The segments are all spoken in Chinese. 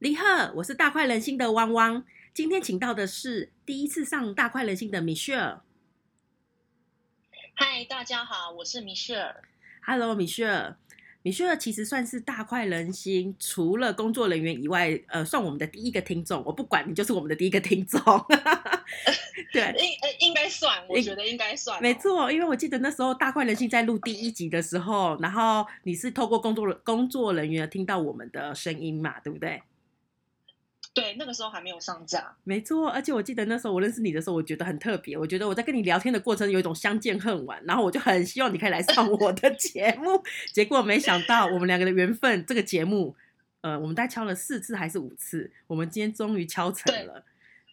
李贺，我是大快人心的汪汪。今天请到的是第一次上大快人心的 Michelle。嗨，大家好，我是 Michelle。Hello，Michelle。Michelle 其实算是大快人心，除了工作人员以外，呃，算我们的第一个听众。我不管你，就是我们的第一个听众。对，应呃应该算，我觉得应该算、哦没。错，因为我记得那时候大快人心在录第一集的时候，然后你是透过工作工作人员听到我们的声音嘛，对不对？对，那个时候还没有上架。没错，而且我记得那时候我认识你的时候，我觉得很特别。我觉得我在跟你聊天的过程有一种相见恨晚，然后我就很希望你可以来上我的节目。结果没想到我们两个的缘分，这个节目，呃，我们大概敲了四次还是五次，我们今天终于敲成了。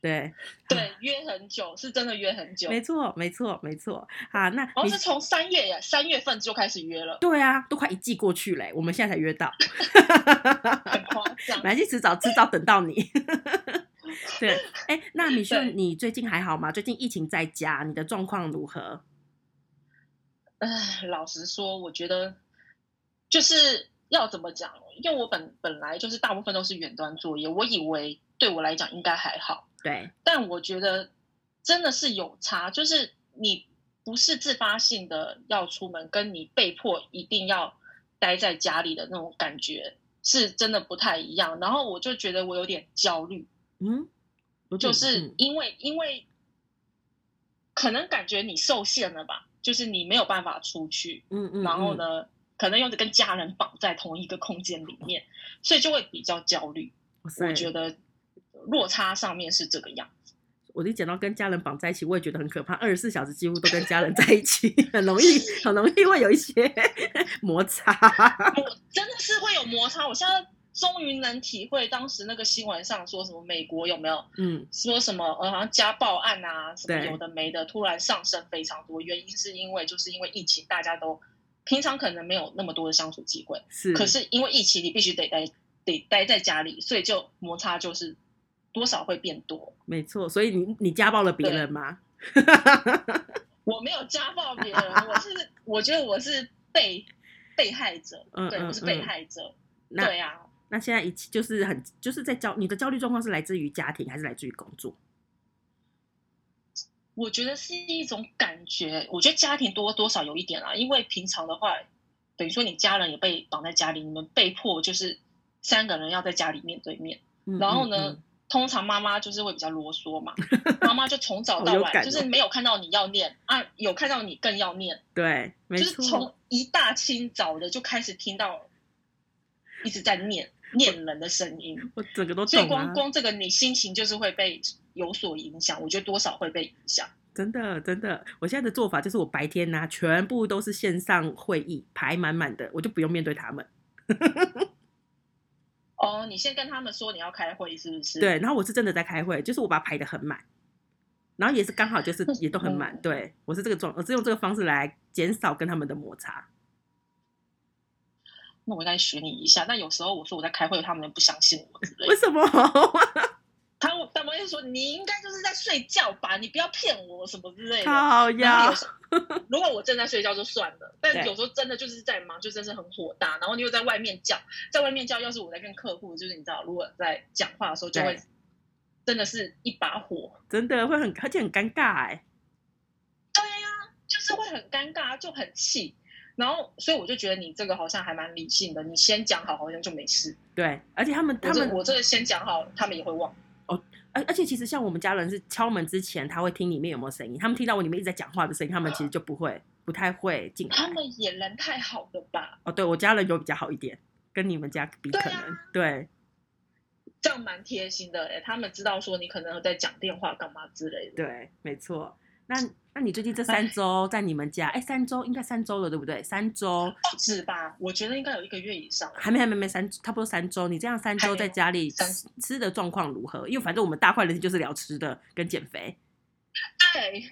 对对，约很久，是真的约很久。没错，没错，没错。啊，那你好像是从三月呀，三月份就开始约了，对啊，都快一季过去嘞，我们现在才约到。很夸张。来去迟早迟早等到你。对，哎，那米秀，你最近还好吗？最近疫情在家，你的状况如何？唉，老实说，我觉得就是要怎么讲，因为我本本来就是大部分都是远端作业，我以为对我来讲应该还好，对，但我觉得真的是有差，就是你不是自发性的要出门，跟你被迫一定要待在家里的那种感觉，是真的不太一样。然后我就觉得我有点焦虑，嗯，就是嗯因为因为可能感觉你受限了吧，就是你没有办法出去，嗯嗯，然后嗯？呢，可能又跟家人绑在同一个空间里面，所以就会比较焦虑。我觉得落差上面是这个样子。我一讲到跟家人绑在一起，我也觉得很可怕。二十四小时几乎都跟家人在一起，很容易很容易会有一些 摩擦。我真的是会有摩擦。我现在终于能体会当时那个新闻上说什么美国有没有嗯，说什么呃好像家暴案啊什么有的没的，突然上升非常多。原因是因为就是因为疫情，大家都平常可能没有那么多的相处机会，是，可是因为疫情你必须得待得待在家里，所以就摩擦就是多少会变多。没错。所以你你家暴了别人吗？我没有家暴别人，我是我觉得我是被被害者，对，我是被嗯害者。那对啊，那现在一起就是很就是在焦你的焦虑状况是来自于家庭还是来自于工作？我觉得是一种感觉，我觉得家庭多多少有一点啦，因为平常的话，等于说你家人也被绑在家里，你们被迫就是三个人要在家里面对面，嗯然后呢，通常妈妈就是会比较啰嗦嘛，妈妈就从早到晚就是没有看到你要念啊，有看到你更要念，对，没就是错，从一大清早的就开始听到一直在念念人的声音，我整个都所以光。光这个你心情就是会被有所影响，我觉得多少会被影响。真的，真的，我现在的做法就是，我白天呢、全部都是线上会议，排满满的，我就不用面对他们。哦，你先跟他们说你要开会是不是？对，然后我是真的在开会，就是我把它排的很满，然后也是刚好就是 也都很满。嗯对我是这个状，我是用这个方式来减少跟他们的摩擦。那我应该学你一下。那有时候我说我在开会，他们不相信我之类的。为什么？他们他们会说你应该就是在睡觉吧，你不要骗我什么之类的。好呀 如果我正在睡觉就算了，但有时候真的就是在忙，就真是很火大。然后你又在外面叫，在外面叫，要是我在跟客户，就是你知道，如果在讲话的时候，就会真的是一把火。真的会很，而且很尴尬哎。对呀、就是会很尴尬，就很气。然后，所以我就觉得你这个好像还蛮理性的，你先讲好，好像就没事。对，而且他们他们我这个先讲好，他们也会忘。而而且其实像我们家人是敲门之前，他会听里面有没有声音，他们听到我里面一直在讲话的声音，他们其实就不会不太会进来。他们也人太好了吧？哦，对我家人有比较好一点，跟你们家比可能对这样蛮贴心的哎，他们知道说你可能在讲电话干嘛之类的。对，没错。那那你最近这三周在你们家？哎，三周应该三周了，对不对？三周不止吧？我觉得应该有一个月以上。还没还没没三，差不多三周。你这样三周在家里三吃吃的状况如何？因为反正我们大快人心就是聊吃的跟减肥。对，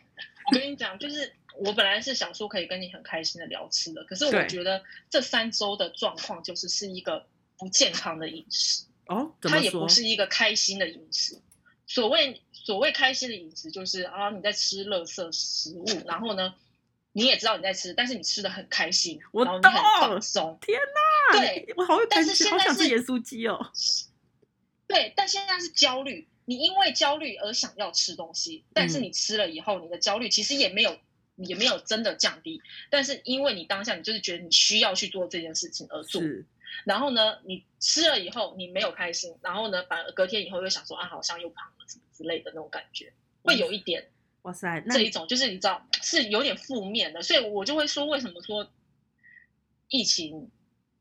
我跟你讲，就是我本来是想说可以跟你很开心的聊吃的，可是我觉得这三周的状况就是是一个不健康的饮食。哦，怎么说它也不？是一个开心的饮食。所谓所谓开心的饮食，就是啊你在吃垃圾食物，然后呢，你也知道你在吃，但是你吃的很开心，我然后你很放松。天哪！对，我好会但是现在是想吃盐酥鸡哦。对 对，但现在是焦虑，你因为焦虑而想要吃东西，但是嗯你吃了以后，你的焦虑其实也没有也没有真的降低，但是因为你当下你就是觉得你需要去做这件事情而做，是，然后呢，你吃了以后你没有开心，然后呢，反而隔天以后又想说啊，好像又胖了什么之类的那种感觉，会有一点哇塞，那这一种，就是你知道是有点负面的，所以我就会说，为什么说疫情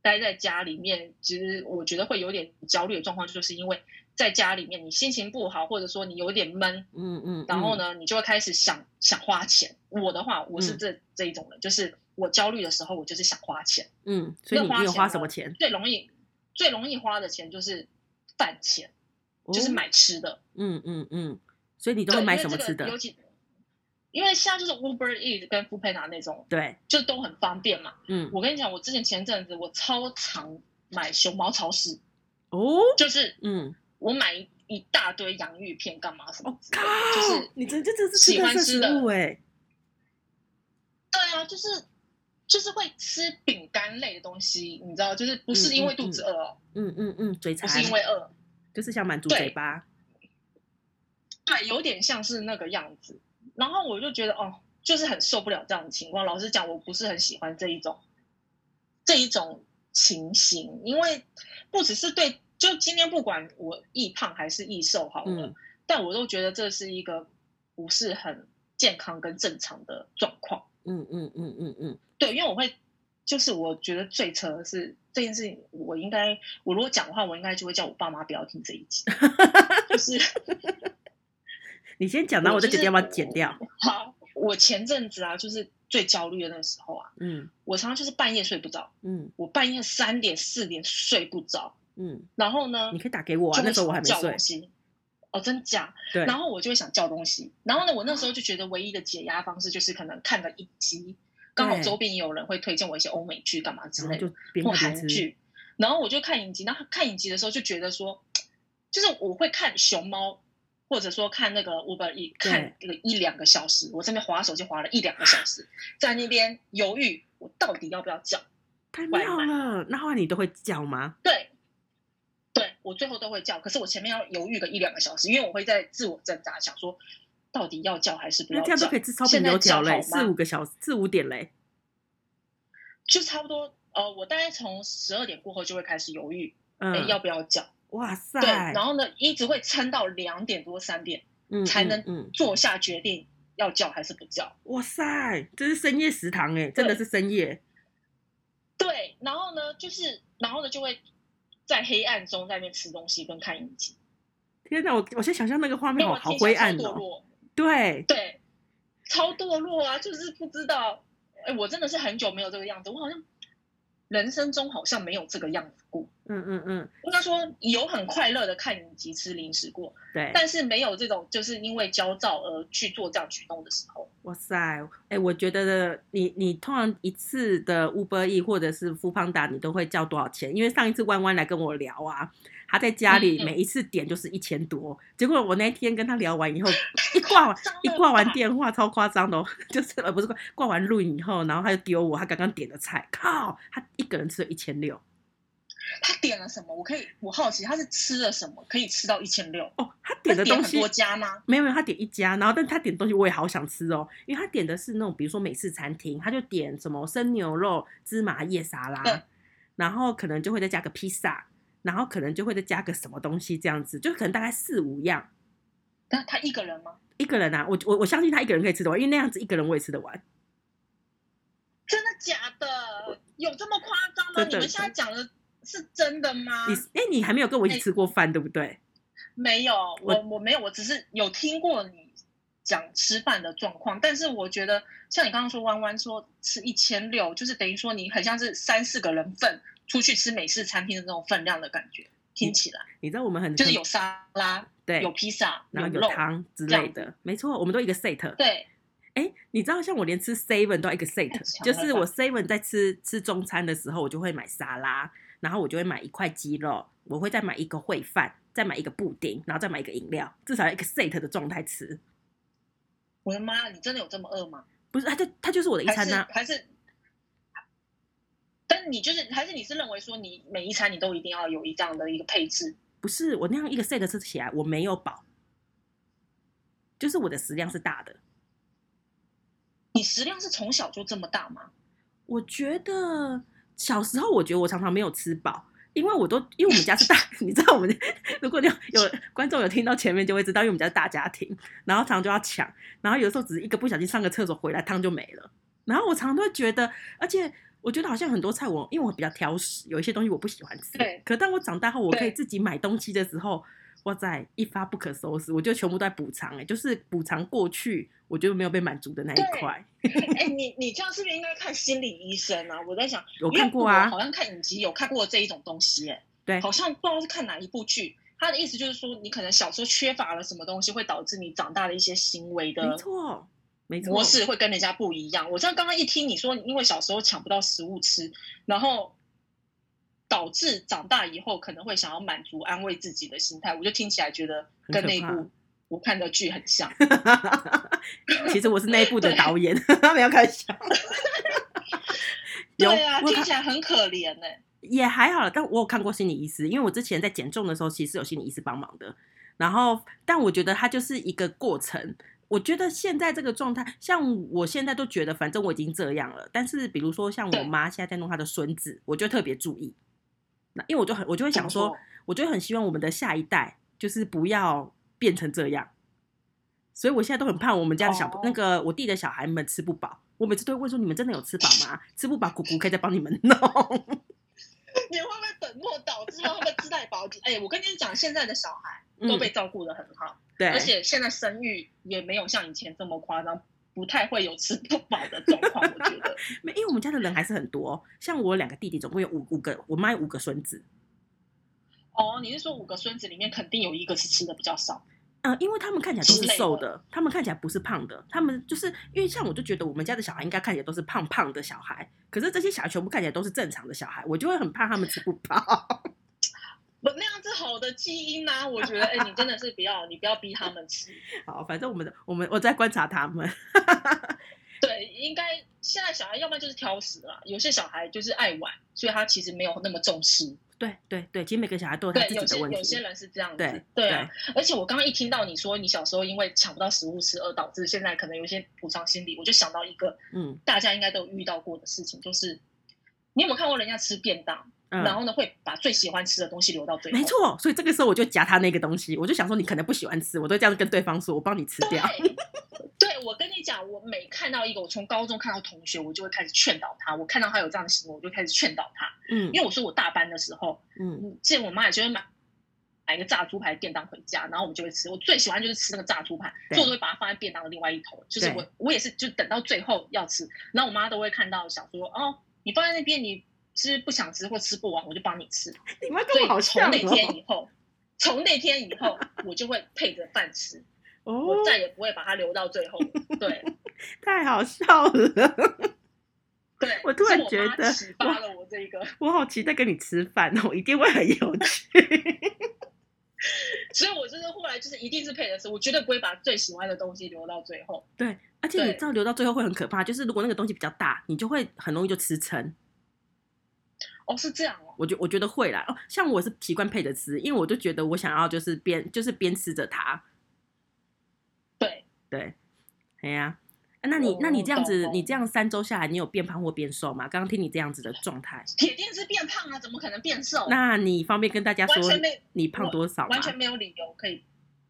待在家里面，其实我觉得会有点焦虑的状况，就是因为在家里面你心情不好，或者说你有点闷，嗯嗯，嗯？然后呢，你就会开始想想花钱。我的话，我是嗯这、这一种人，就是我焦虑的时候，我就是想花钱。嗯，所以你你有那花钱花什么钱？最容易最容易花的钱就是饭钱，就是哦，买吃的。嗯嗯嗯，所以你都买什么吃的尤？其因为现在就是 Uber Eats 跟 f o o Panda 那种，对，就都很方便嘛。嗯，我跟你讲，我之前前阵子我超常买熊猫超市，哦，就是嗯，我买一一大堆洋芋片干嘛什么就是你这这这是喜欢吃的对啊，就是就是会吃饼干类的东西，你知道，就是不是因为肚子饿哦，嗯嗯嗯，嘴不馋，是因为饿，就是想满足嘴巴，对，有点像是那个样子。然后我就觉得哦，就是很受不了这样的情况。老实讲，我不是很喜欢这一种这一种情形，因为不只是对，就今天不管我易胖还是易瘦好了，嗯但我都觉得这是一个不是很健康跟正常的状况。嗯嗯嗯嗯嗯，对，因为我会，就是我觉得最扯的是这件事情，我应该，我如果讲的话，我应该就会叫我爸妈不要听这一集，就是 你先讲，然后我再决定要不要剪掉。好，我前阵子啊，就是最焦虑的那个时候啊，嗯我常常就是半夜睡不着，嗯我半夜三点四点睡不着，嗯，然后呢，你可以打给我啊，那时候我还没叫东。西。哦，真假？对，然后我就会想叫东西，然后呢，我那时候就觉得唯一的解压方式就是可能看个影集，刚好周边也有人会推荐我一些欧美剧干嘛之类就边或。韩剧，然后我就看影集，然后看影集的时候就觉得说，就是我会看熊猫，或者说看那个 Uber E 看那个一两个小时，我这边划手机划了一两个小时，在那边犹豫我到底要不要叫。太妙了！那后来你都会叫吗？对我最后都会叫，可是我前面要犹豫个一两个小时，因为我会在自我挣扎，想说到底要叫还是不要叫那这样都可以。吃超现在饼油条嘞，叫好吗四五个小时，四五点嘞。就差不多，呃，我大概从十二点过后就会开始犹豫，哎、嗯，要不要叫？哇塞，对，然后呢，一直会撑到两点多三点。嗯才能做下决定要叫还是不叫。哇塞，这是深夜食堂哎，真的是深夜。对，然后呢，就是然后呢，就会在黑暗中在那边吃东西跟看影集，天哪，我我现在想象那个画面好灰暗哦。堕落，对，对，超堕落啊！就是不知道，哎，我真的是很久没有这个样子，我好像人生中好像没有这个样子过。嗯嗯嗯，应该说有很快乐的看影集、吃零食过，对。但是没有这种就是因为焦躁而去做这样举动的时候。哇塞，哎、我觉得你你通常一次的 Uber E 或者是 f o o Panda，你都会叫多少钱？因为上一次弯弯来跟我聊啊，他在家里每一次点就是一千多，结果我那天跟他聊完以后，一挂完一挂完吧电话超夸张的、哦，就是呃不是挂挂完录影以后，然后他就丢我他刚刚点的菜，靠，他一个人吃了一千六他点了什么？我可以，我好奇他是吃了什么，可以吃到一千六？哦，他他点的东西多家吗？没有没有，他点一家，然后但他点的东西我也好想吃哦，因为他点的是那种比如说美式餐厅，他就点什么生牛肉芝麻叶沙拉对，然后可能就会再加个披萨，然后可能就会再加个什么东西这样子，就可能大概四五样他他一个人吗？一个人啊，我我我相信他一个人可以吃得完，因为那样子一个人我也吃得完。真的假的？有这么夸张吗？你们现在讲的是真的吗？你哎、你还没有跟我一起吃过饭对不对？没有，我我我没有，我只是有听过你讲吃饭的状况，但是我觉得像你刚刚说弯弯说吃一千六，就是等于说你很像是三四个人份出去吃美式餐厅的那种分量的感觉，听起来你知道我们很很就是有沙拉，对，有披萨，然后有，汤之类的，没错，我们都一个 set。对，哎，你知道像我连吃 seven 都要一个 set，就是我 seven 在吃吃中餐的时候，我就会买沙拉，然后我就会买一块鸡肉，我会再买一个烩饭，再买一个布丁，然后再买一个饮料，至少要一个 set 的状态吃。我的妈，你真的有这么饿吗？不是，它就它就是我的一餐呐、还是？但你就是还是你是认为说你每一餐你都一定要有一这样的一个配置？不是我那样一个 set 吃起来我没有饱，就是我的食量是大的。你食量是从小就这么大吗？我觉得小时候，我觉得我常常没有吃饱，因为我都因为我们家是大，你知道我们如果你有有观众有听到前面就会知道，因为我们家是大家庭，然后常常就要抢，然后有时候只是一个不小心上个厕所回来汤就没了，然后我常常都会觉得，而且我觉得好像很多菜我因为我比较挑食，有一些东西我不喜欢吃，对可当我长大后，我可以自己买东西的时候。哇塞，一发不可收拾，我就全部都在补偿，哎，就是补偿过去我觉得没有被满足的那一对块。哎、你你这样是不是应该看心理医生啊？我在想，有看过啊好像看影集有看过这一种东西、哎，对好像不知道是看哪一部剧。他的意思就是说，你可能小时候缺乏了什么东西，会导致你长大的一些行为没的错，没错，模式会跟人家不一样。我这样刚刚一听你说，因为小时候抢不到食物吃，然后导致长大以后可能会想要满足、安慰自己的心态，我就听起来觉得跟那部我看的剧很像。其实我是那部的导演，没有开玩笑。有对啊，听起来很可怜呢、也还好了，但我有看过心理医师，因为我之前在减重的时候，其实有心理医师帮忙的。然后，但我觉得它就是一个过程。我觉得现在这个状态，像我现在都觉得，反正我已经这样了。但是，比如说像我对妈现在在弄她的孙子，我就特别注意。那因为我就很，我就会想说，我就很希望我们的下一代就是不要变成这样。所以我现在都很怕我们家的小、哦那个我弟的小孩们吃不饱。我每次都会问说：你们真的有吃饱吗？吃不饱，姑姑可以再帮你们弄。你会不会本末倒置，让他们自带保洁？哎、我跟你讲，现在的小孩都被照顾的很好，嗯对，而且现在生育也没有像以前这么夸张，不太会有吃不饱的状况。我觉得，没，因为我们家的人还是很多，像我两个弟弟，总共有五五个，我妈有五个孙子。哦，你是说五个孙子里面肯定有一个是吃的比较少？嗯，因为他们看起来都是瘦的，他们看起来不是胖的，他们就是因为像我就觉得我们家的小孩应该看起来都是胖胖的小孩，可是这些小孩全部看起来都是正常的小孩，我就会很怕他们吃不饱。不那样子好的基因啊，我觉得，哎、你真的是不要，你不要逼他们吃。好，反正我们的我们我在观察他们。对，应该现在小孩要不然就是挑食啦，有些小孩就是爱玩，所以他其实没有那么重视。对对对，其实每个小孩都有他对，自己的问有些有些。人是这样子。对对啊，而且我刚刚一听到你说你小时候因为抢不到食物吃而导致现在可能有一些补偿心理，我就想到一个嗯大家应该都有遇到过的事情，就是你有没有看过人家吃便当，然嗯，后呢会把最喜欢吃的东西留到最后？没。错，所以这个时候我就夹他那个东西，我就想说你可能不喜欢吃，我都这样跟对方说，我帮你吃掉。对，我跟你讲，我每看到一个，我从高中看到同学，我就会开始劝导他。我看到他有这样的行为，我就开始劝导他。嗯因为我说我大班的时候，嗯见，我妈也就会买买一个炸猪排便当回家，然后我们就会吃。我最喜欢就是吃那个炸猪排，对所以我都会把它放在便当的另外一头。就是我我也是，就等到最后要吃，然后我妈都会看到想说，哦，你放在那边，你是不想吃或吃不完，我就帮你吃。你们跟所以我好像从那天哦。以后，从那天以后，我就会配着饭吃，哦我，再也不会把它留到最后。对太好笑了。对，我突然觉得启发了我这个。我好期待跟你吃饭哦，一定会很有趣。所以我就是后来就是一定是配着吃，我绝对不会把最喜欢的东西留到最后。对，而且你知道留到最后会很可怕，就是如果那个东西比较大，你就会很容易就吃撑。哦，是这样哦。我觉我觉得会啦，哦，像我是习惯配着吃，因为我就觉得我想要就是边就是边吃着它，对，对，哎呀、啊那你那你这样子，哦你这样三周下来，你有变胖或变瘦吗？刚刚听你这样子的状态，铁定是变胖啊，怎么可能变瘦？那你方便跟大家说你胖多少吗完？全没有理由可以。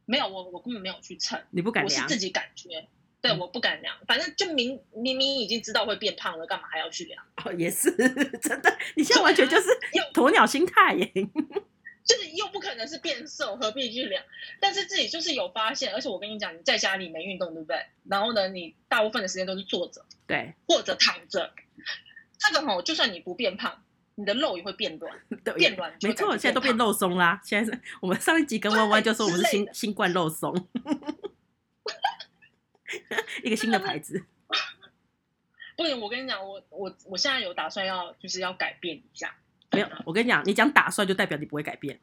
没有，我我根本没有去称，你不敢量我是自己感觉。对，嗯我不敢量，反正就明明明已经知道会变胖了，干嘛还要去量？哦，也是 真的，你现在完全就是又鸵鸟心态耶。就是又不可能是变瘦，何必去量？但是自己就是有发现，而且我跟你讲，你在家里没运动，对不对？然后呢，你大部分的时间都是坐着对或者躺着，这个吼，就算你不变胖，你的肉也会变软，对，变软就没错，现在都变胖肉松啦。现在是我们上一集跟弯弯就说我们是新新冠肉松，一个新的牌子。不行，我跟你讲，我我我现在有打算要就是要改变一下。没有，我跟你讲，你讲打算就代表你不会改变，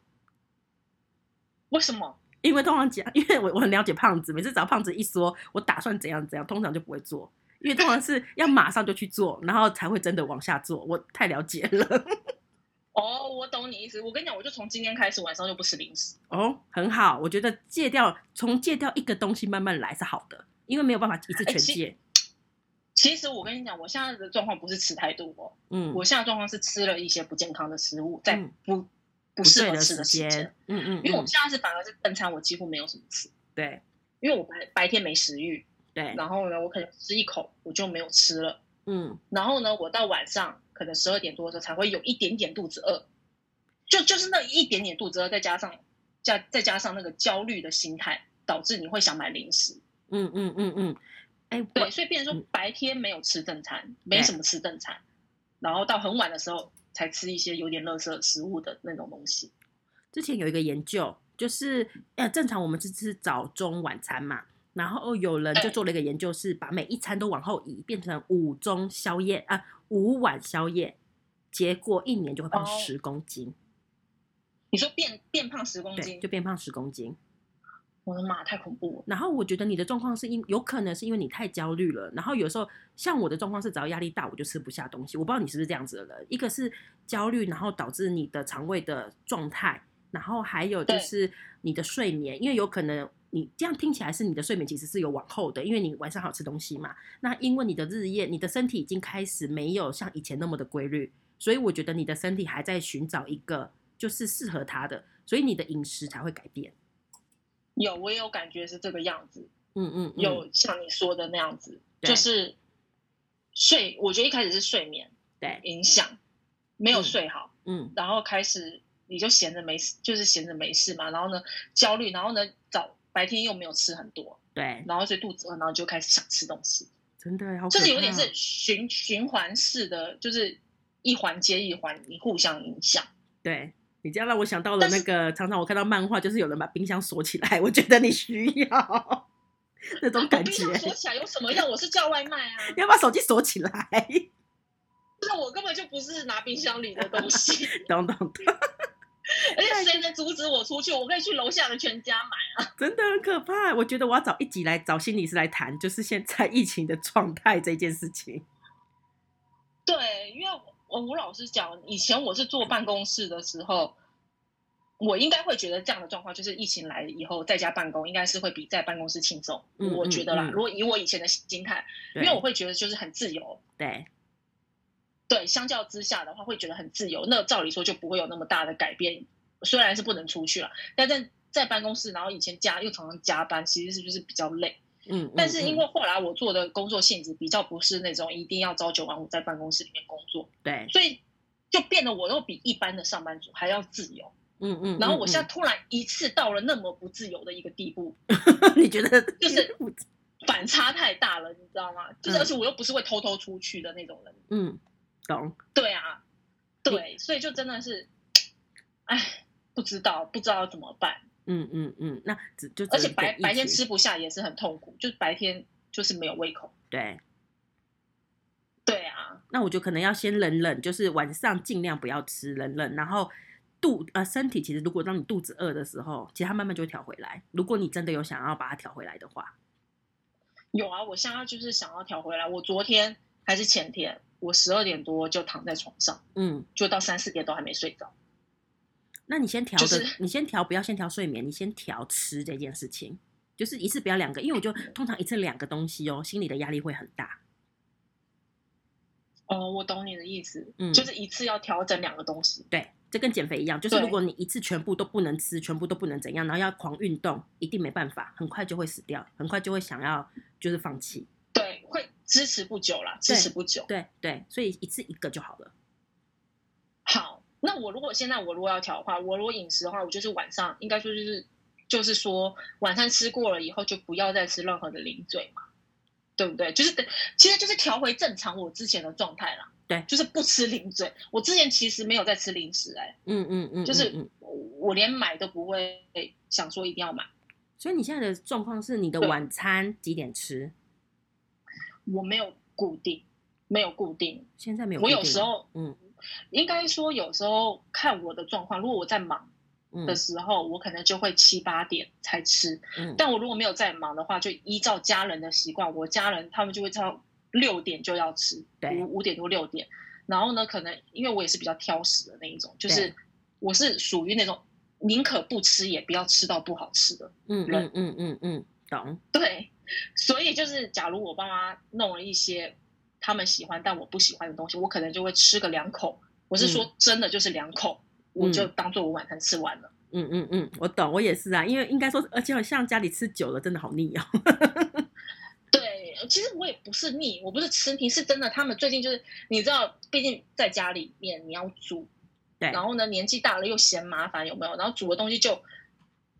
为什么？因为通常讲，因为我我很了解胖子，每次只要胖子一说我打算怎样怎样，通常就不会做，因为通常是要马上就去做，然后才会真的往下做。我太了解了。哦，我懂你意思。我跟你讲，我就从今天开始晚上就不吃零食。哦，很好，我觉得戒掉从戒掉一个东西慢慢来是好的，因为没有办法一次全戒。其实我跟你讲，我现在的状况不是吃太多哦，嗯，我现在状况是吃了一些不健康的食物，在嗯不不不适合吃的时间。，嗯嗯，嗯因为我现在是反而是正餐，我几乎没有什么吃，对因为我白白天没食欲，对，然后呢，我可能吃一口我就没有吃了，嗯然后呢，我到晚上可能十二点多的时候才会有一点点肚子饿，就就是那一点点肚子饿，再加上加再加上那个焦虑的心态，导致你会想买零食。嗯嗯嗯嗯，哎，对，所以变成说嗯。白天没有吃正餐，没对什么吃正餐，然后到很晚的时候才吃一些有点垃圾食物的那种东西。之前有一个研究，就是呃，正常我们是吃早中晚餐嘛，然后有人就做了一个研究，是把每一餐都往后移，变成午中宵夜啊，午晚宵夜，结果一年就会胖哦。十公斤，你说变变胖十公，斤？就，变胖十公斤。我的妈，太恐怖了！然后我觉得你的状况是因有可能是因为你太焦虑了，然后有时候像我的状况是只要压力大我就吃不下东西，我不知道你是不是这样子的人。一个是焦虑，然后导致你的肠胃的状态，然后还有就是你的睡眠，因为有可能你这样听起来是你的睡眠其实是有往后的，因为你晚上好吃东西嘛。那因为你的日夜，你的身体已经开始没有像以前那么的规律，所以我觉得你的身体还在寻找一个就是适合它的，所以你的饮食才会改变。有，我也有感觉是这个样子，嗯嗯，嗯。有像你说的那样子，对。就是睡，我觉得一开始是睡眠对，影响，没有嗯睡好，嗯。然后开始你就闲着没事，就是闲着没事嘛，然后呢焦虑，然后呢早白天又没有吃很多，对，然后所以肚子饿，然后就开始想吃东西，真的好，就是有点是循循环式的，就是一环接一环，你互相影响。对你这样让我想到了那个，常常我看到漫画，就是有人把冰箱锁起来，我觉得你需要那种感觉冰箱，锁起来有什么用？我是叫外卖啊，你要把手机锁起来，那我根本就不是拿冰箱里的东西，懂懂懂，而且谁能阻止我出去？我可以去楼下的全家买啊。真的很可怕。我觉得我要找一集来找心理师来谈，就是现在疫情的状态这件事情。对，因为我我老实讲，以前我是坐办公室的时候，我应该会觉得这样的状况，就是疫情来以后在家办公，应该是会比在办公室轻松。嗯我觉得啦，嗯嗯如果以我以前的心态，因对为我会觉得就是很自由。对对，相较之下的话，会觉得很自由。那照理说就不会有那么大的改变。虽然是不能出去了，但在在办公室，然后以前加又常常加班，其实是不是比较累？嗯，嗯但是因嗯为后来我做的工作性质比较不是那种一定要朝九晚五在办公室里面工作，对，所以就变得我又比一般的上班族还要自由。嗯嗯，然后我嗯现在突然一次到了那么不自由的一个地步，嗯你觉得就是 反差太大了，你知道吗？就是嗯而且我又不是会偷偷出去的那种人。嗯，懂，对啊，对，所以就真的是，哎，不知道不知道怎么办，嗯嗯嗯，那只就而且白白天吃不下也是很痛苦，就是白天就是没有胃口。对。对啊，那我就可能要先忍忍，就是晚上尽量不要吃，忍忍，然后肚呃身体其实如果让你肚子饿的时候，其实它慢慢就会调回来。如果你真的有想要把它调回来的话，有啊，我现在就是想要调回来。我昨天还是前天，我十二点多就躺在床上，嗯，就到三四点都还没睡着。那你先调的，就是你先调，不要先调睡眠，你先调吃这件事情，就是一次不要两个，因为我就通常一次两个东西哦，心里的压力会很大。哦，我懂你的意思，嗯就是一次要调整两个东西。对，这跟减肥一样，就是如果你一次全部都不能吃，全部都不能怎样，然后要狂运动，一定没办法，很快就会死掉，很快就会想要就是放弃。对，会支持不久啦，支持不久。对对，所以一次一个就好了。好，那我如果现在我如果要调的话，我如果饮食的话，我就是晚上应该说就是就是说晚餐吃过了以后，就不要再吃任何的零嘴嘛，对不对？就是等，其实就是调回正常我之前的状态啦。对就是不吃零嘴。我之前其实没有在吃零食、哎，嗯嗯嗯，就是我我连买都不会想说一定要买。所以你现在的状况是你的晚餐几点吃？我没有固定，没有固定。现在没有我固定了有时候嗯应该说有时候看我的状况，如果我在忙嗯的时候，我可能就会七八点才吃。嗯，但我如果没有在忙的话，就依照家人的习惯，我家人他们就会到六点就要吃，五五点多六点。然后呢，可能因为我也是比较挑食的那一种，就是我是属于那种宁可不吃也不要吃到不好吃的。嗯嗯嗯嗯嗯，懂。对，所以就是假如我爸妈弄了一些他们喜欢但我不喜欢的东西，我可能就会吃个两口。我是说真的，就是两口，我就当做我晚餐吃完了。嗯嗯嗯，我懂，我也是啊，因为应该说，而且像家里吃久了，真的好腻哦。对，其实我也不是腻，我不是吃腻，是真的。他们最近就是你知道，毕竟在家里面你要煮，对，然后呢年纪大了又嫌麻烦，有没有？然后煮的东西就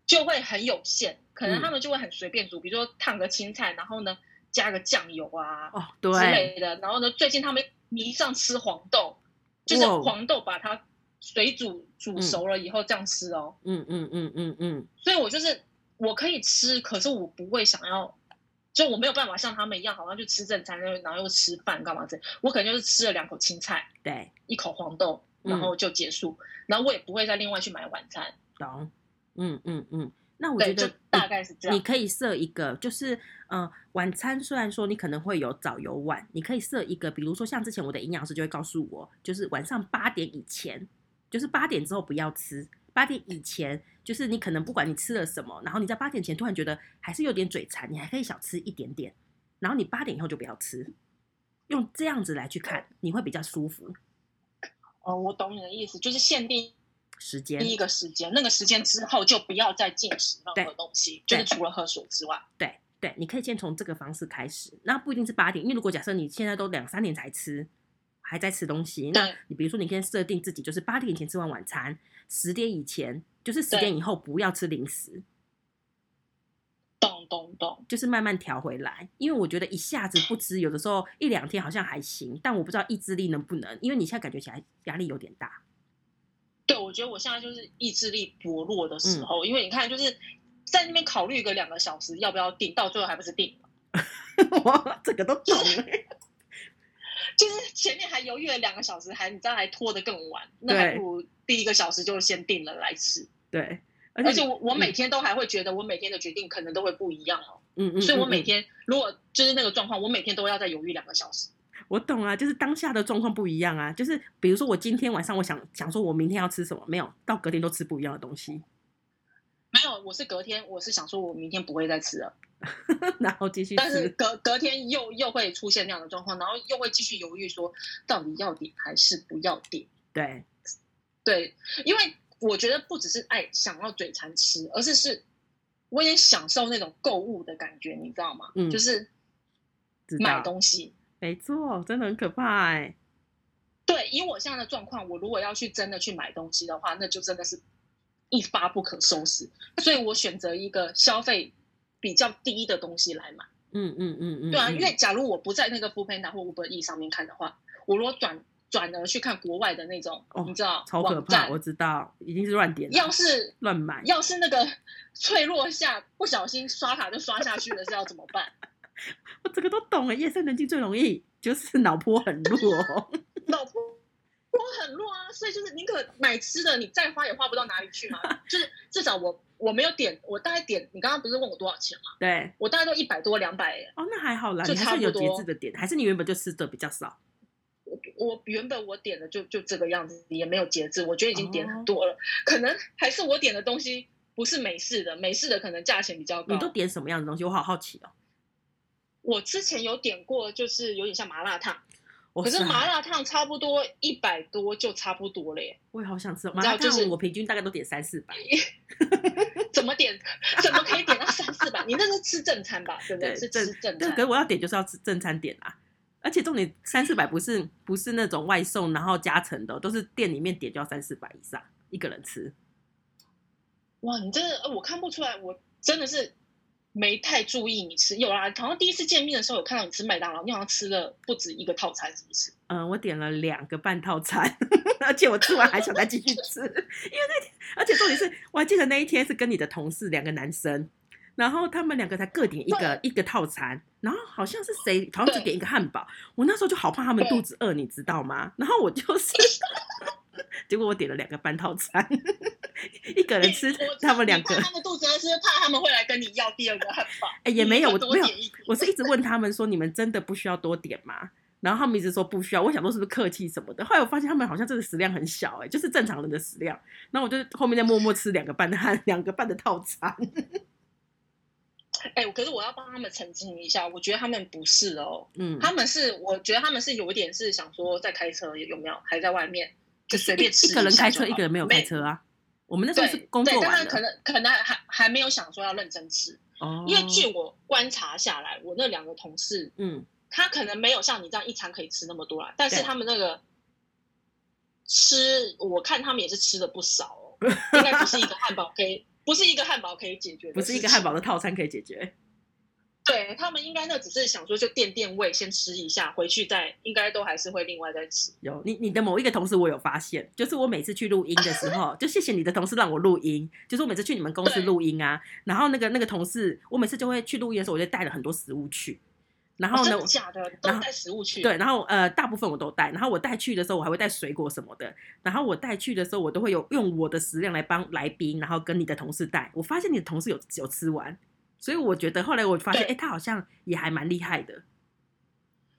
就会很有限，可能嗯他们就会很随便煮，比如说烫个青菜，然后呢加个酱油啊，哦，之对，类的。然后呢，最近他们迷上吃黄豆，就是哇黄豆把它水煮煮熟了以后这样吃哦。嗯嗯嗯嗯嗯，所以我就是我可以吃，可是我不会想要，就我没有办法像他们一样，好像去吃正餐，然后然后又吃饭干嘛之类。我可能就是吃了两口青菜，对，一口黄豆，嗯然后就结束，然后我也不会再另外去买晚餐。懂。嗯嗯嗯，那我觉，得大概是这样。你可以设一个，就是呃，晚餐虽然说你可能会有早有晚，你可以设一个，比如说像之前我的营养师就会告诉我，就是晚上八点以前，就是八点之后不要吃，八点以前就是你可能不管你吃了什么，然后你在八点前突然觉得还是有点嘴馋，你还可以小吃一点点，然后你八点以后就不要吃，用这样子来去看，你会比较舒服。哦，我懂你的意思，就是限定时间第一个时间，那个时间之后就不要再进食任何东西，就是除了喝水之外。对对，你可以先从这个方式开始，那不一定是八点，因为如果假设你现在都两三点才吃，还在吃东西，那你比如说你先设定自己就是八点以前吃完晚餐，十点以前就是十点以后不要吃零食，懂懂懂，就是慢慢调回来。因为我觉得一下子不吃，有的时候一两天好像还行，但我不知道意志力能不能，因为你现在感觉起来压力有点大。对我觉得我现在就是意志力薄弱的时嗯候，因为你看就是在那边考虑个两个小时要不要定，到最后还不是定了。我这个都懂了 就是前面还犹豫了两个小时，还你知道还拖得更晚，那还不如第一个小时就先定了来吃。对，而且我我嗯每天都还会觉得我每天的决定可能都会不一样哦，嗯嗯，所以我每天如果就是那个状况，我每天都要再犹豫两个小时。我懂啊，就是当下的状况不一样啊。就是比如说，我今天晚上我想想说，我明天要吃什么，没有到隔天都吃不一样的东西，没有，我是隔天我是想说我明天不会再吃了，然后继续但是。隔隔天又又会出现那样的状况，然后又会继续犹豫说到底要点还是不要点。对，对，因为我觉得不只是爱想要嘴馋吃，而是是我也享受那种购物的感觉，你知道吗？嗯就是知买，东西。没错，真的很可怕哎、对，以我现在的状况，我如果要去真的去买东西的话，那就真的是一发不可收拾。所以我选择一个消费比较低的东西来买。嗯嗯嗯嗯，对啊，嗯因为假如我不在那个 f o o Panda 或 Uber E 上面看的话，我如果转转而去看国外的那种，哦你知道超可怕，我，知道，已经是乱点了，要是乱买。要是那个脆弱下不小心刷卡就刷下去了，是要怎么办？我这个都懂了，夜深人静最容易就是脑波很弱。老婆我很弱啊，所以就是宁可买吃的，你再花也花不到哪里去嘛。就是至少我我没有点，我大概点，你刚刚不是问我多少钱吗？对，我大概都一百多两百耶。哦，那还好啦，就你还是有差不多节制的点，还是你原本就吃的比较少。我我原本我点的就就这个样子，也没有节制，我觉得已经点哦很多了。可能还是我点的东西不是美式的，美式的可能价钱比较高。你都点什么样的东西？我好好奇哦。我之前有点过，就是有点像麻辣烫，可是麻辣烫差不多一百多就差不多了耶。我也好想吃麻辣烫，就是我平均大概都点三四百。怎么点？怎么可以点到三四百？你那是吃正餐吧？对不对？是吃正对，餐可。是我要点就是要吃正餐点啊。而且重点三四百不是不是那种外送然后加成的哦，都是店里面点就要三四百以上一个人吃。哇，你真的，呃我看不出来，我真的是没太注意你吃。有啦，好像第一次见面的时候有看到你吃麦当劳，你好像吃了不止一个套餐，是不是？嗯，我点了两个半套餐，而且我吃完还想再继续吃，因为那天，而且重点是我还记得那一天是跟你的同事两个男生，然后他们两个才各点一个一个套餐，然后好像是谁好像只对点一个汉堡，我那时候就好怕他们肚子饿，你知道吗？然后我就是，结果我点了两个半套餐，一个人吃他们两个，他们肚子饿，是怕他们会来跟你要第二个汉堡？哎、也没有，你我没有我是一直问他们说，你们真的不需要多点吗？然后他们一直说不需要，我想说是不是客气什么的。后来我发现他们好像真的食量很小、哎，就是正常人的食量。然后我就后面再默默吃两个半的汉，两个半的套餐。哎、可是我要帮他们澄清一下，我觉得他们不是哦，嗯，他们是，我觉得他们是有一点是想说在开车，有没有？还在外面就随便吃一个人开车，一个人没有开车啊。我们那时候是对工作完了，对但他可能可能还还没有想说要认真吃，哦，因为据我观察下来，我那两个同事嗯，他可能没有像你这样一餐可以吃那么多啦，但是他们那个吃，我看他们也是吃的不少哦，应该不是一个汉堡可以，不是一个汉堡可以解决的，不是一个汉堡。的套餐可以解决。对他们应该那只是想说就垫垫胃，先吃一下，回去再应该都还是会另外再吃。有你你的某一个同事，我有发现，就是我每次去录音的时候，就谢谢你的同事让我录音，就是我每次去你们公司对录音啊，然后那个那个同事，我每次就会去录音的时候，我就带了很多食物去，然后呢哦假的？都带食物去？对，然后呃，大部分我都带，然后我带去的时候，我还会带水果什么的，然后我带去的时候，我都会有用我的食量来帮来宾，然后跟你的同事带。我发现你的同事有有吃完，所以我觉得后来我发现，对哎，他好像也还蛮厉害的。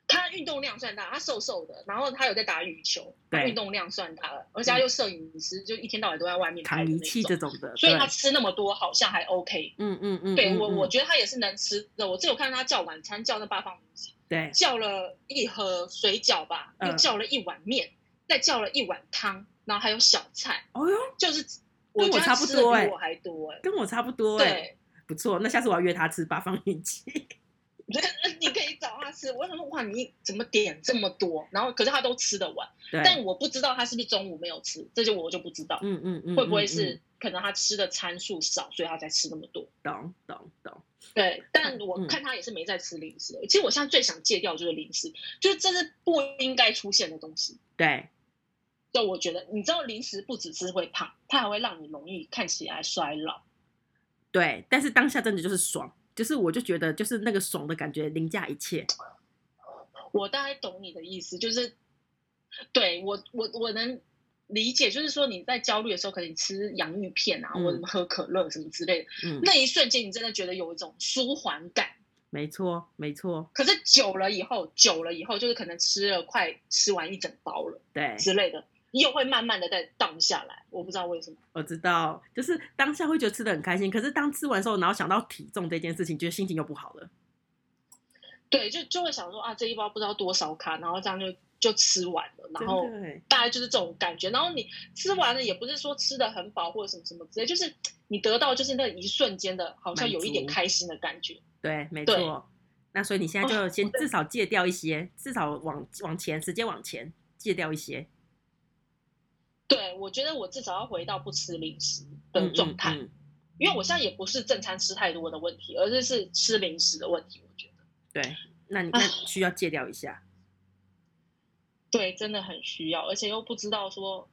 他运动量算大，他瘦瘦的，然后他有在打羽球，运动量算大了，而且他又摄影师，就一天到晚都在外面拍的那扛仪器这种，的，所以他吃那么多好像还 OK。嗯嗯嗯，对我，我觉得他也是能吃的。我这有看他叫晚餐，叫那八方云集，对叫了一盒水饺吧，嗯又叫了一碗面，再叫了一碗汤，然后还有小菜，哦哟，就是我觉得他跟我差不吃的比我还多哎。跟我差不多哎、对，不错。那下次我要约他吃八方云集。你可以找他吃。我想说，哇，你怎么点这么多？然后可是他都吃得完，对，但我不知道他是不是中午没有吃，这就我就不知道。嗯嗯嗯，会不会嗯是嗯可能他吃的餐数少，所以他才吃那么多？懂懂懂？对，但嗯我看他也是没在吃零食的。其实我现在最想戒掉就是零食，就是这是不应该出现的东西。对，就我觉得，你知道零食不只是会胖，它还会让你容易看起来衰老。对，但是当下真的就是爽，就是我就觉得就是那个爽的感觉凌驾一切。我大概懂你的意思，就是对我我我能理解，就是说你在焦虑的时候，可能你吃洋芋片啊，嗯或者喝可乐什么之类的，嗯，那一瞬间你真的觉得有一种舒缓感。没错没错，可是久了以后，久了以后，就是可能吃了快吃完一整包了对，之类的，又会慢慢的再荡下来。我不知道为什么。我知道，就是当下会觉得吃的很开心，可是当吃完之后，然后想到体重这件事情，觉得心情又不好了。对，就就会想说啊，这一包不知道多少卡，然后这样就就吃完了，然后大概就是这种感觉。然后你吃完了，也不是说吃的很饱或者什么什么之类，就是你得到就是那一瞬间的，好像有一点开心的感觉。对，没对错。那所以你现在就先至少戒掉一些，至少往往前时间往前戒掉一些对，我觉得我至少要回到不吃零食的状态，嗯嗯嗯因为我现在也不是正餐吃太多的问题，而是是吃零食的问题。我觉得对，那你那需要戒掉一下。对，真的很需要，而且又不知道说，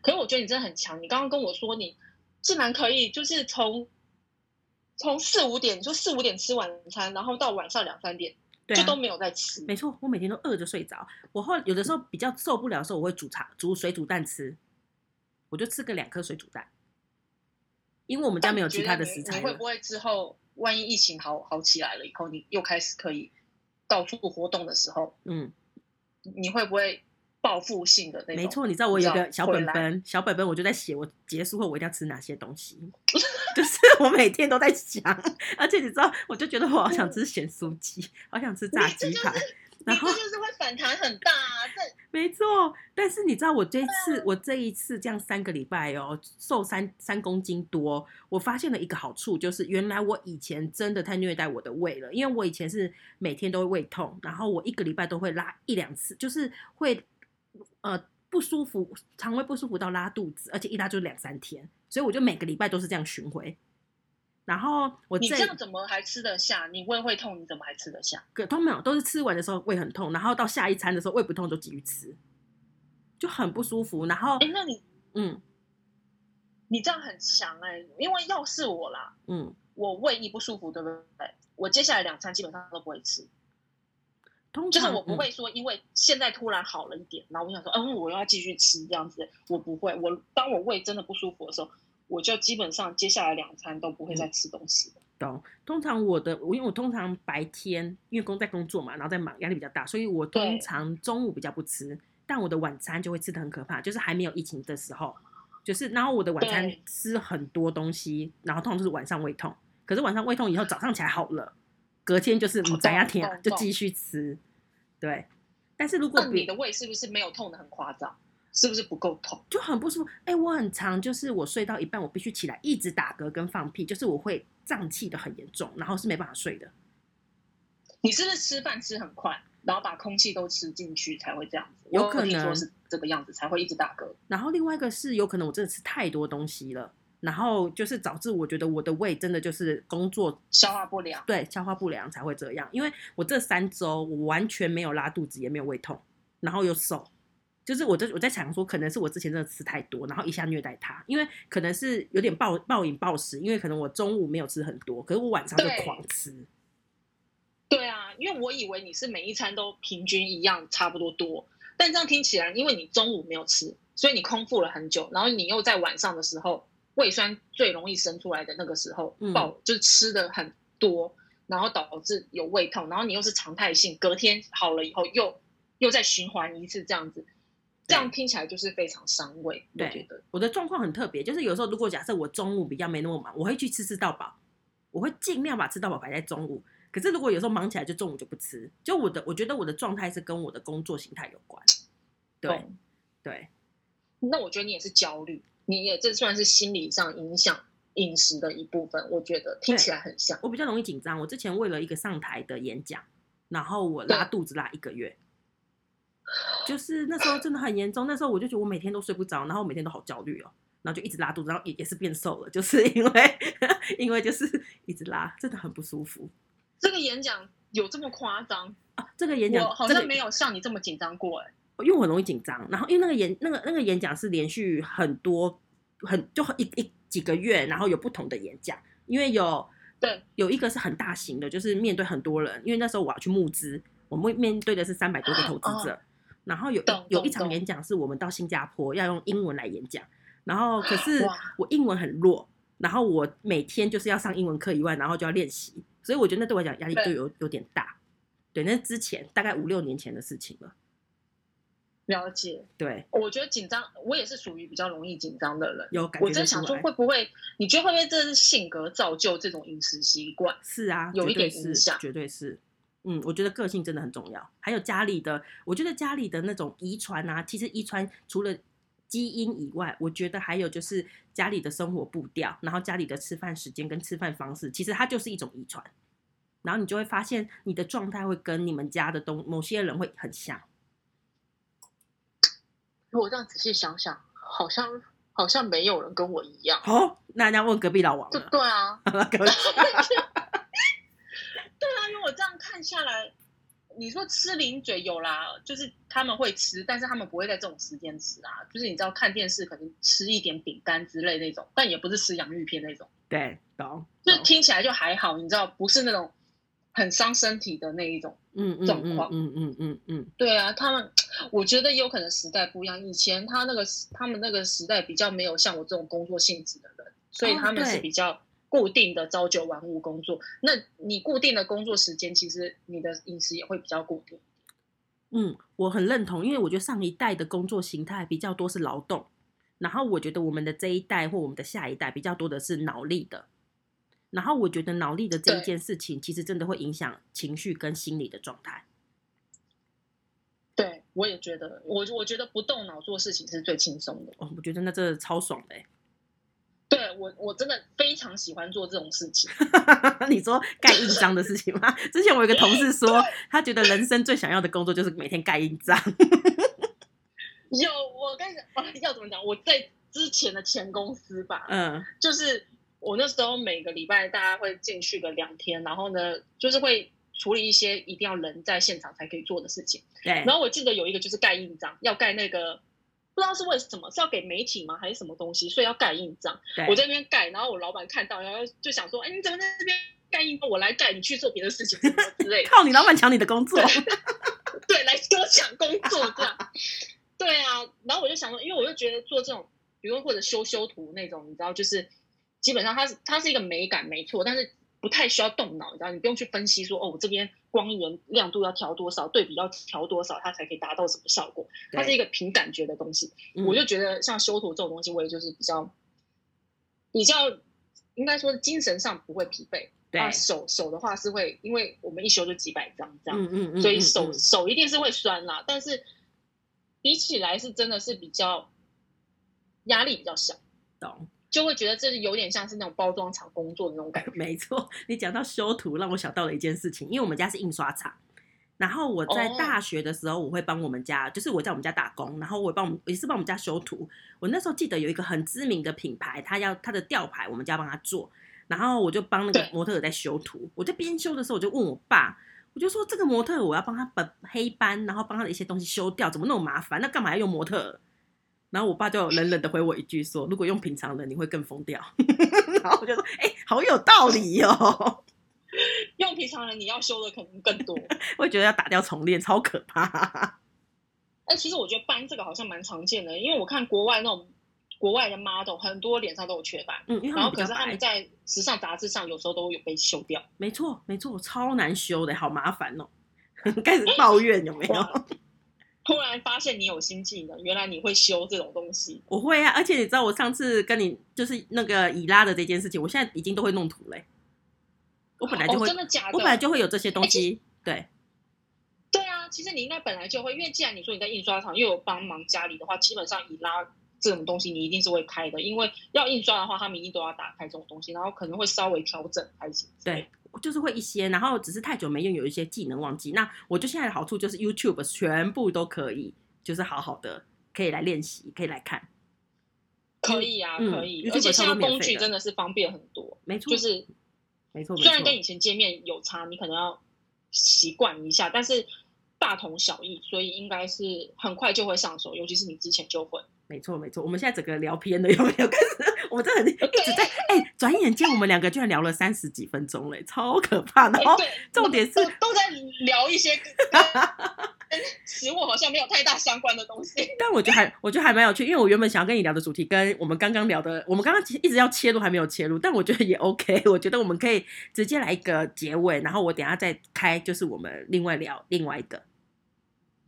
可是我觉得你真的很强。你刚刚跟我说你竟然可以，就是从从四五点，就四五点吃晚餐，然后到晚上两三点、对啊，就都没有再吃。没错，我每天都饿着睡着。我后来有的时候比较受不了的时候，我会煮茶煮水煮蛋吃，我就吃个两颗水煮蛋，因为我们家没有其他的食材会不。会之后，万一疫情好好起来了以后，你又开始可以到处活动的时候，嗯，你会不会报复性的那种？没错，你知道我有个小本本，小本本我就在写我结束后我一定要吃哪些东西，就是我每天都在想，而且你知道，我就觉得我好想吃咸酥鸡，好想吃炸鸡排，你然后这就是会反弹很大啊！这没错，但是你知道我这一次，我这一次这样三个礼拜哦，瘦三三公斤多，我发现了一个好处，就是原来我以前真的太虐待我的胃了，因为我以前是每天都会胃痛，然后我一个礼拜都会拉一两次，就是会呃不舒服，肠胃不舒服到拉肚子，而且一拉就两三天，所以我就每个礼拜都是这样巡回。然后我这你这样怎么还吃得下？你胃会痛，你怎么还吃得下？可都没有，都是吃完的时候胃很痛，然后到下一餐的时候胃不痛就继续吃，就很不舒服。然后哎，那你嗯你这样很强哎、因为要是我啦，嗯，我胃一不舒服，对不对？我接下来两餐基本上都不会吃，通常就是我不嗯会说，因为现在突然好了一点，然后我想说，嗯，我要继续吃这样子，我不会。我当我胃真的不舒服的时候，我就基本上接下来两餐都不会再吃东西了。懂。通常我的我因为我通常白天因为工在工作嘛，然后在忙，压力比较大，所以我通常中午比较不吃，但我的晚餐就会吃的很可怕，就是还没有疫情的时候，就是然后我的晚餐吃很多东西，然后通常都是晚上胃痛，可是晚上胃痛以后早上起来好了，隔天就是懂嗯咱呀天啊就继续吃，对。但是如果你的胃是不是没有痛的很夸张？是不是不够痛？就很不舒服。哎、我很常就是我睡到一半，我必须起来一直打嗝跟放屁，就是我会胀气的很严重，然后是没办法睡的。你是不是吃饭吃很快，然后把空气都吃进去才会这样子？有可能是这个样子才会一直打嗝。然后另外一个是有可能我真的吃太多东西了，然后就是导致我觉得我的胃真的就是工作消化不良，对消化不良才会这样。因为我这三周我完全没有拉肚子，也没有胃痛，然后又瘦。就是我在我在想说，可能是我之前真的吃太多，然后一下虐待它，因为可能是有点暴暴饮暴食，因为可能我中午没有吃很多，可是我晚上就狂吃。对啊，因为我以为你是每一餐都平均一样差不多多，但这样听起来，因为你中午没有吃，所以你空腹了很久，然后你又在晚上的时候胃酸最容易生出来的那个时候嗯爆，就是吃的很多，然后导致有胃痛，然后你又是常态性，隔天好了以后又又再循环一次这样子，这样听起来就是非常伤胃，我对觉得。我的状况很特别，就是有时候如果假设我中午比较没那么忙，我会去吃吃到饱，我会尽量把吃到饱排在中午。可是如果有时候忙起来，就中午就不吃。就我的，我觉得我的状态是跟我的工作形态有关。对懂对，那我觉得你也是焦虑，你也这算是心理上影响饮食的一部分，我觉得听起来很像。我比较容易紧张。我之前为了一个上台的演讲，然后我拉肚子拉一个月，就是那时候真的很严重。那时候我就觉得我每天都睡不着，然后每天都好焦虑哦，然后就一直拉肚子，然后也也是变瘦了，就是因为 因为就是一直拉，真的很不舒服这个演讲有这么夸张？啊。这个演讲我好像没有像你这么紧张过哎、因为我很容易紧张，然后因为那个演那个那个演讲是连续很多很就很一一几个月，然后有不同的演讲，因为有对有一个是很大型的，就是面对很多人，因为那时候我要去募资，我们面对的是三百多个投资者，然后有有一场演讲是我们到新加坡要用英文来演讲，然后可是我英文很弱，然后我每天就是要上英文课以外，然后就要练习，所以我觉得那对我来讲压力对就有有点大。对，那是之前大概五六年前的事情了。了解。对，我觉得紧张，我也是属于比较容易紧张的人。有感觉我真想说。会不会？你觉得会不会这是性格造就这种饮食习惯？是啊，有一点影响绝对是。嗯，我觉得个性真的很重要，还有家里的，我觉得家里的那种遗传啊，其实遗传除了基因以外，我觉得还有就是家里的生活步调，然后家里的吃饭时间跟吃饭方式，其实它就是一种遗传。然后你就会发现你的状态会跟你们家的东某些人会很像。如果这样仔细想想，好像好像没有人跟我一样。哦，那要问隔壁老王对了。对啊，看下来，你说吃零嘴有啦，就是他们会吃，但是他们不会在这种时间吃啊。就是你知道看电视可能吃一点饼干之类那种，但也不是吃洋芋片那种，对，懂。就是听起来就还好，你知道，不是那种很伤身体的那一种。嗯嗯嗯状况嗯嗯嗯嗯，对啊，他们我觉得有可能时代不一样，以前他那个他们那个时代比较没有像我这种工作性质的人，所以哦他们是比较固定的朝九晚五工作。那你固定的工作时间，其实你的饮食也会比较固定。嗯，我很认同，因为我觉得上一代的工作形态比较多是劳动，然后我觉得我们的这一代或我们的下一代比较多的是脑力的，然后我觉得脑力的这一件事情，其实真的会影响情绪跟心理的状态。对，我也觉得，我我觉得不动脑做事情是最轻松的。哦，我觉得那真的超爽的欸对我，我真的非常喜欢做这种事情。你说盖印章的事情吗？之前我有一个同事说，他觉得人生最想要的工作就是每天盖印章。有，我跟你讲，啊要怎么讲？我在之前的前公司吧，嗯就是我那时候每个礼拜大家会进去个两天，然后呢，就是会处理一些一定要人在现场才可以做的事情。对然，后我记得有一个就是盖印章，要盖那个不知道是为什么，是要给媒体吗还是什么东西，所以要盖印章。我在那边盖，然后我老板看到，然后就想说：“哎，你怎么在这边盖印章？我来盖，你去做别的事情之类的。”靠你老板抢你的工作。对，来给我抢工作这样。对啊，然后我就想说，因为我就觉得做这种比如或者修修图那种，你知道，就是基本上它是它是一个美感没错，但是不太需要动脑，你知道，你不用去分析说哦，我这边光源亮度要调多少，对比要调多少，它才可以达到什么效果。它是一个凭感觉的东西，嗯我就觉得像修图这种东西，我也就是比较比较应该说精神上不会疲惫。对，啊，手手的话是会，因为我们一修就几百张这样，嗯嗯嗯，嗯所以手、嗯手一定是会酸啦。但是比起来是真的是比较压力比较小，懂。就会觉得这有点像是那种包装厂工作的那种感觉。没错，你讲到修图，让我想到了一件事情，因为我们家是印刷厂，然后我在哦大学的时候，我会帮我们家，就是我在我们家打工，然后我帮我们也是帮我们家修图。我那时候记得有一个很知名的品牌，他要他的吊牌，我们家帮他做，然后我就帮那个模特在修图。我在边修的时候，我就问我爸。我就说这个模特我要帮他把黑斑，然后帮他的一些东西修掉，怎么那么麻烦？那干嘛要用模特儿？然后我爸就冷冷的回我一句说：“如果用平常人，你会更疯掉。”然后我就说：“哎、好有道理哦。用平常人你要修的可能更多。”我觉得要打掉重练，超可怕。哎，其实我觉得斑这个好像蛮常见的，因为我看国外那种国外的 model 很多脸上都有雀斑，嗯，然后可是他们。在时尚杂志上有时候都有被修掉。没错，没错，超难修的，好麻烦哦。开始抱怨有没有？哇突然发现你有新技能，原来你会修这种东西。我会啊，而且你知道我上次跟你就是那个以拉的这件事情，我现在已经都会弄图嘞。我本来就哦会，真的假的？我本来就会有这些东西。对，对啊，其实你应该本来就会，因为既然你说你在印刷厂又有帮忙家里的话，基本上以拉这种东西你一定是会开的，因为要印刷的话，他们一定都要打开这种东西，然后可能会稍微调整还是对，就是会一些，然后只是太久没用，有一些技能忘记。那我就现在的好处就是 YouTube 全部都可以，就是好好的可以来练习，可以来看。可以啊，嗯可以，而且现在工具真的是方便很多，没错，就是没错，没错虽然跟以前界面有差，你可能要习惯一下，但是大同小异，所以应该是很快就会上手，尤其是你之前就会。没错，没错。我们现在整个聊偏了，有没有？开始，我们真的很 一直在哎，转眼间我们两个居然聊了三十几分钟嘞，超可怕。然后哎对，重点是都都在聊一些跟 跟食物好像没有太大相关的东西。但我觉得还，我觉得还蛮有趣，因为我原本想要跟你聊的主题跟我们刚刚聊的，我们刚刚其实一直要切入，还没有切入，但我觉得也 OK。我觉得我们可以直接来一个结尾，然后我等下再开，就是我们另外聊另外一个，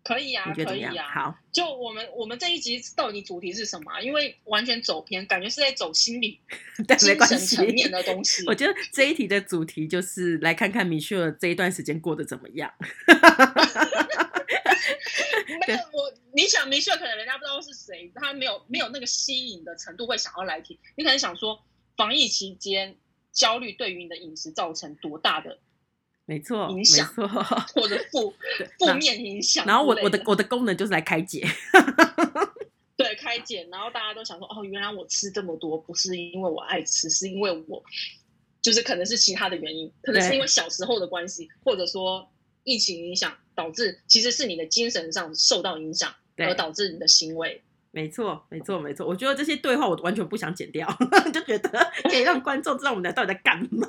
可以啊？可以啊。好，就我们我们这一集到底主题是什么啊？因为完全走偏，感觉是在走心理、对，没精关系神层。面的东西 我。觉得这一题的主题就是来看看米雪儿这一段时间过得怎么样。没有我，你想明确可能人家不知道是谁，他没有没有那个吸引的程度会想要来听。你可能想说，防疫期间焦虑对于你的饮食造成多大的没错，影响错。或者负 负面影响然后我我的我的功能就是来开解，对开解，然后大家都想说，哦，原来我吃这么多不是因为我爱吃，是因为我就是可能是其他的原因，可能是因为小时候的关系，或者说疫情影响导致，其实是你的精神上受到影响，而导致你的行为。没错，没错，没错。我觉得这些对话我完全不想剪掉，就觉得可以让观众知道我们俩到底在干嘛。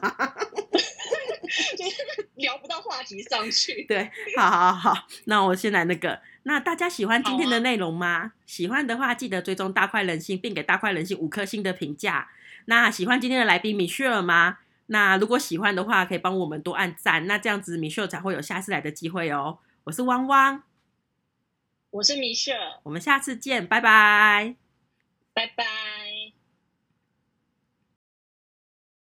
就是 聊不到话题上去。对，好好好，那我先来那个。那大家喜欢今天的内容吗？喜欢的话，记得追踪大快人心，并给大快人心五颗星的评价。那喜欢今天的来宾米雪儿吗？那如果喜欢的话，可以帮我们多按赞，那这样子米雪儿才会有下次来的机会哦。我是汪汪，我是米雪，我们下次见，拜拜。拜拜。